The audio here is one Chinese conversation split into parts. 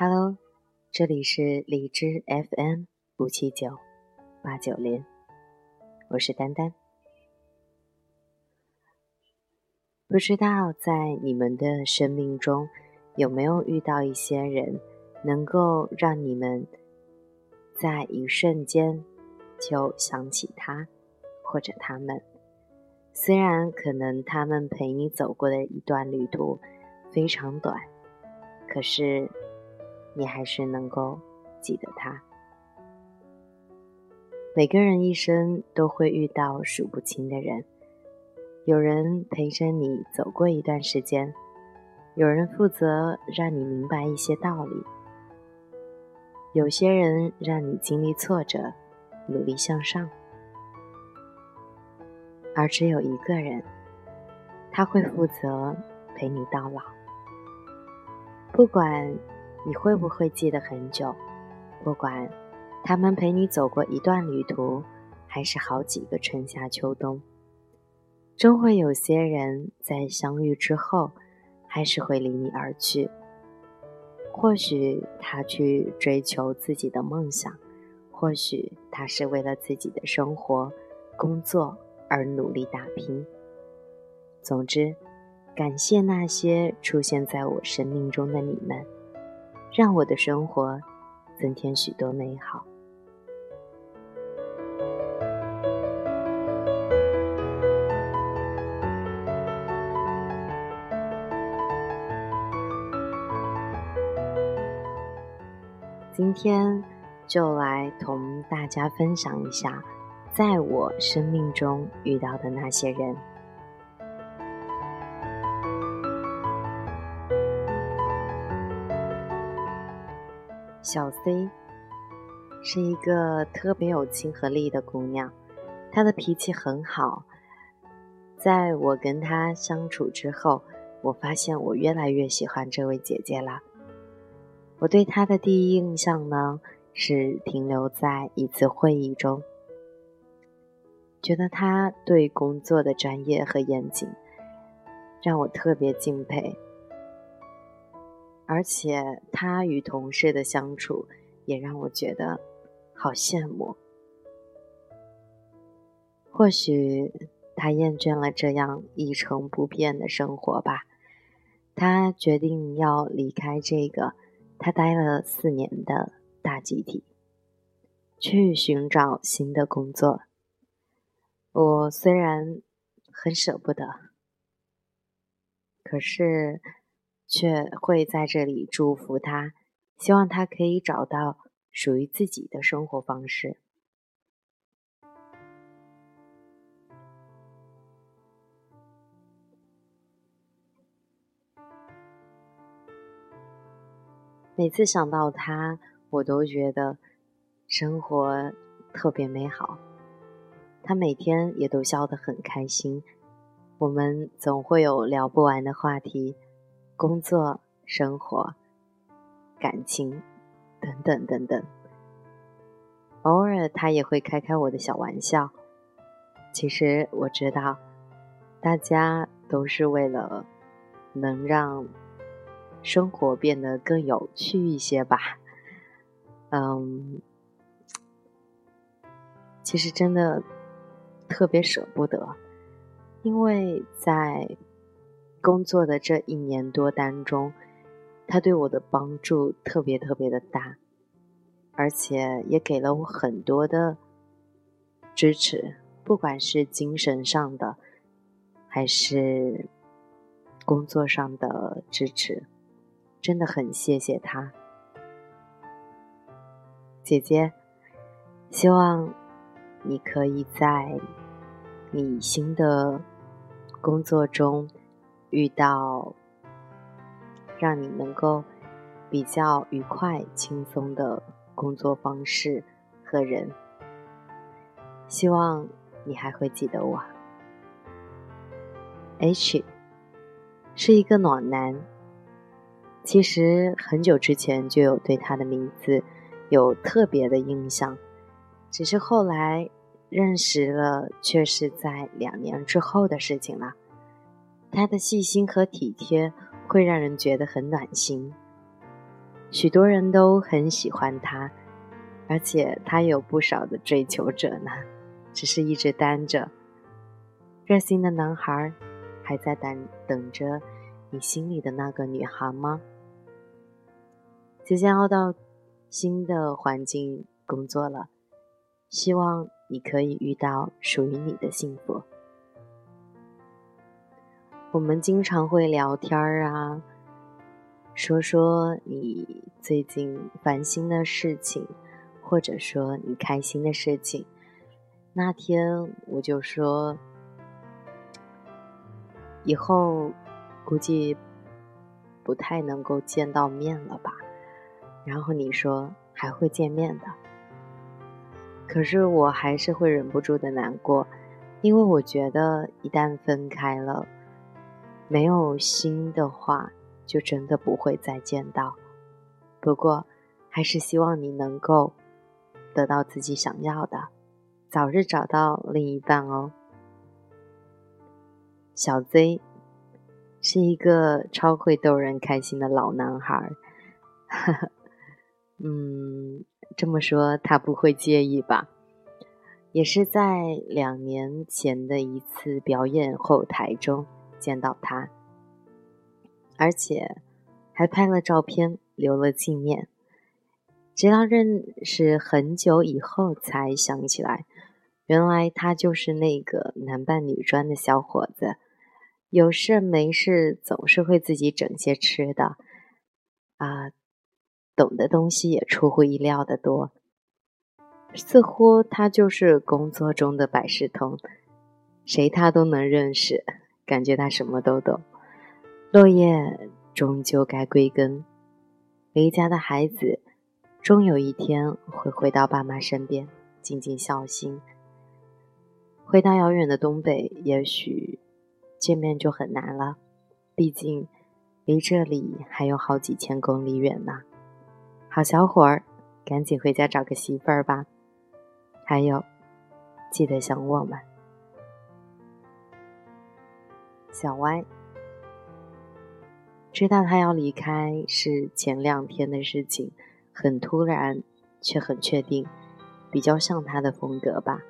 Hello，这里是荔枝 FM 五七九八九零，我是丹丹。不知道在你们的生命中有没有遇到一些人，能够让你们在一瞬间就想起他或者他们。虽然可能他们陪你走过的一段旅途非常短，可是你还是能够记得他。每个人一生都会遇到数不清的人，有人陪着你走过一段时间，有人负责让你明白一些道理，有些人让你经历挫折，努力向上。而只有一个人，他会负责陪你到老。不管你会不会记得很久，不管他们陪你走过一段旅途，还是好几个春夏秋冬，终会有些人在相遇之后，还是会离你而去。或许他去追求自己的梦想，或许他是为了自己的生活、工作。而努力打拼。总之，感谢那些出现在我生命中的你们，让我的生活增添许多美好。今天就来同大家分享一下。在我生命中遇到的那些人，小 C 是一个特别有亲和力的姑娘，她的脾气很好。在我跟她相处之后，我发现我越来越喜欢这位姐姐了。我对她的第一印象呢，是停留在一次会议中。觉得他对工作的专业和严谨，让我特别敬佩。而且他与同事的相处，也让我觉得好羡慕。或许他厌倦了这样一成不变的生活吧，他决定要离开这个他待了四年的大集体，去寻找新的工作。我虽然很舍不得，可是却会在这里祝福他，希望他可以找到属于自己的生活方式。每次想到他，我都觉得生活特别美好。他每天也都笑得很开心，我们总会有聊不完的话题，工作、生活、感情，等等等等。偶尔他也会开开我的小玩笑。其实我知道，大家都是为了能让生活变得更有趣一些吧。嗯，其实真的。特别舍不得，因为在工作的这一年多当中，他对我的帮助特别特别的大，而且也给了我很多的支持，不管是精神上的，还是工作上的支持，真的很谢谢他，姐姐，希望。你可以在你新的工作中遇到让你能够比较愉快、轻松的工作方式和人。希望你还会记得我。H 是一个暖男，其实很久之前就有对他的名字有特别的印象。只是后来认识了，却是在两年之后的事情了。他的细心和体贴会让人觉得很暖心。许多人都很喜欢他，而且他有不少的追求者呢，只是一直单着。热心的男孩还在等等着你心里的那个女孩吗？即将要到新的环境工作了，希望你可以遇到属于你的幸福。我们经常会聊天啊，说说你最近烦心的事情，或者说你开心的事情。那天我就说，以后估计不太能够见到面了吧。然后你说还会见面的，可是我还是会忍不住的难过，因为我觉得一旦分开了，没有心的话，就真的不会再见到。不过，还是希望你能够得到自己想要的，早日找到另一半哦。小 Z 是一个超会逗人开心的老男孩，呵呵。嗯，这么说他不会介意吧？也是在两年前的一次表演后台中见到他，而且还拍了照片留了纪念。直到认识很久以后才想起来，原来他就是那个男扮女装的小伙子，有事没事总是会自己整些吃的啊。懂的东西也出乎意料的多，似乎他就是工作中的百事通，谁他都能认识，感觉他什么都懂。落叶终究该归根，离家的孩子终有一天会回到爸妈身边，尽尽孝心。回到遥远的东北，也许见面就很难了，毕竟离这里还有好几千公里远呢。好小伙儿，赶紧回家找个媳妇儿吧。还有，记得想我们。小歪知道他要离开是前两天的事情，很突然，却很确定，比较像他的风格吧。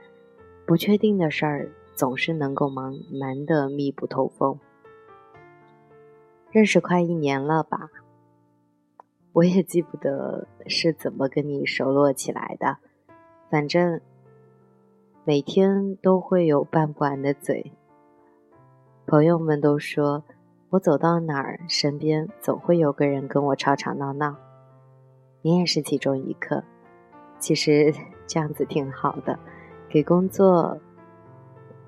不确定的事儿总是能够忙瞒得密不透风。认识快一年了吧？我也记不得是怎么跟你熟络起来的，反正每天都会有拌不完的嘴。朋友们都说我走到哪儿，身边总会有个人跟我吵吵闹闹，你也是其中一个。其实这样子挺好的，给工作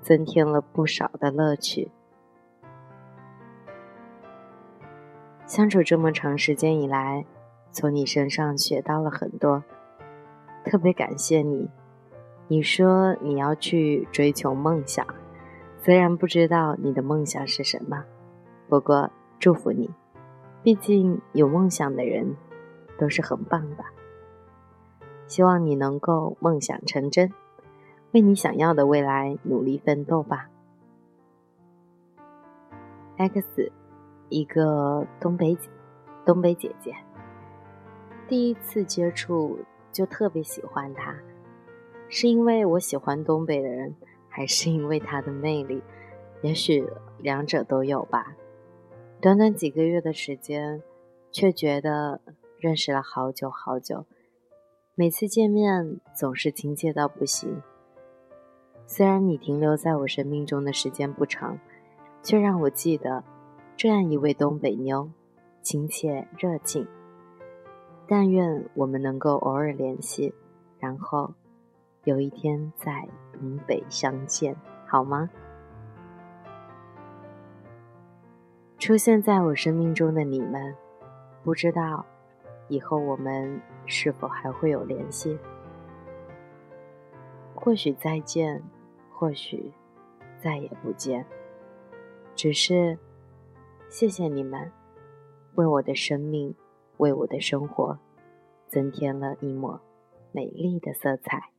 增添了不少的乐趣。相处这么长时间以来。从你身上学到了很多，特别感谢你。你说你要去追求梦想，虽然不知道你的梦想是什么，不过祝福你。毕竟有梦想的人都是很棒的。希望你能够梦想成真，为你想要的未来努力奋斗吧。X，一个东北姐东北姐姐。第一次接触就特别喜欢他，是因为我喜欢东北的人，还是因为他的魅力？也许两者都有吧。短短几个月的时间，却觉得认识了好久好久。每次见面总是亲切到不行。虽然你停留在我生命中的时间不长，却让我记得这样一位东北妞，亲切热情。但愿我们能够偶尔联系，然后有一天在东北相见，好吗？出现在我生命中的你们，不知道以后我们是否还会有联系？或许再见，或许再也不见。只是谢谢你们，为我的生命。为我的生活增添了一抹美丽的色彩。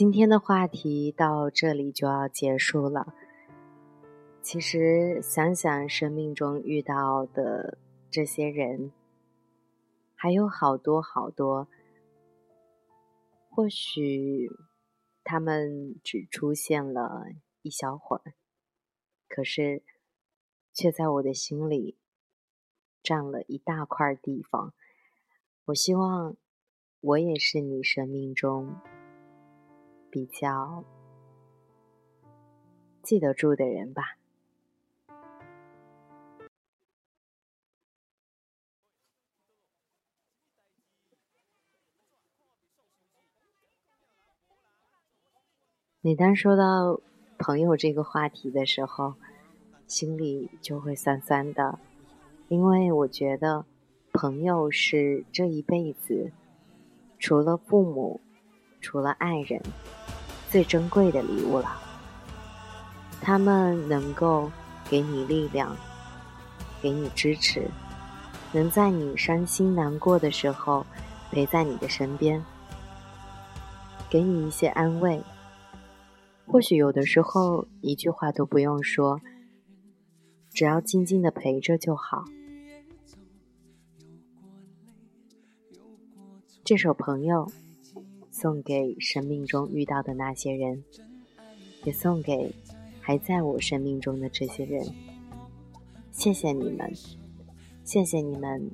今天的话题到这里就要结束了。其实想想生命中遇到的这些人，还有好多好多。或许他们只出现了一小会儿，可是却在我的心里占了一大块地方。我希望我也是你生命中。比较记得住的人吧。每当说到朋友这个话题的时候，心里就会酸酸的，因为我觉得朋友是这一辈子除了父母，除了爱人。最珍贵的礼物了，他们能够给你力量，给你支持，能在你伤心难过的时候陪在你的身边，给你一些安慰。或许有的时候一句话都不用说，只要静静的陪着就好。这首《朋友》。送给生命中遇到的那些人，也送给还在我生命中的这些人。谢谢你们，谢谢你们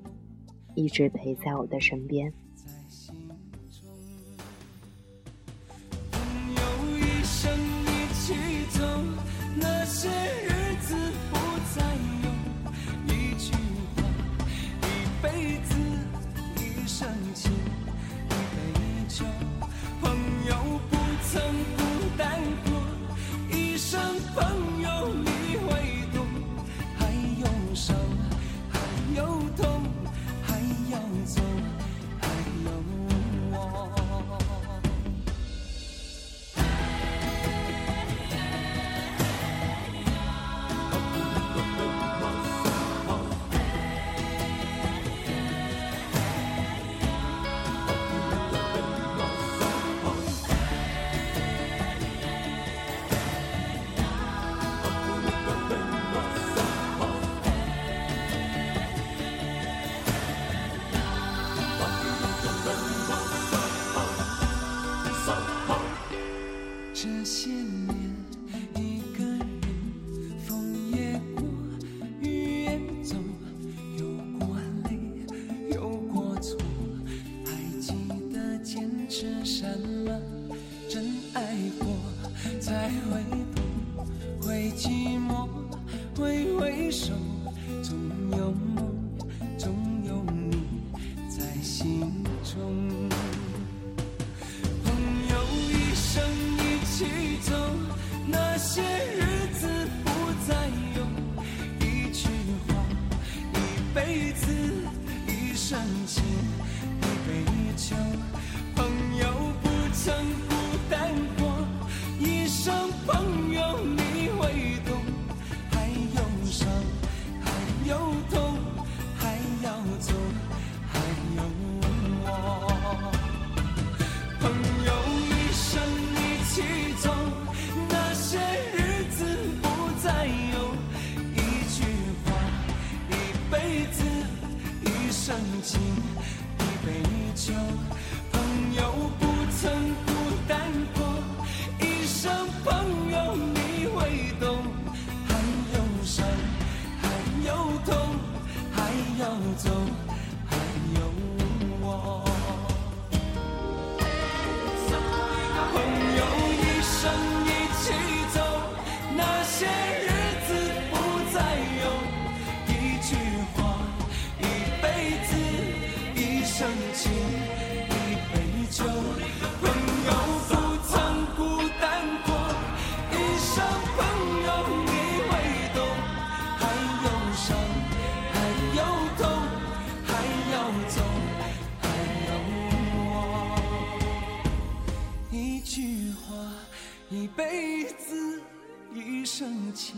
一直陪在我的身边。千年一一杯酒。一辈子，一生情。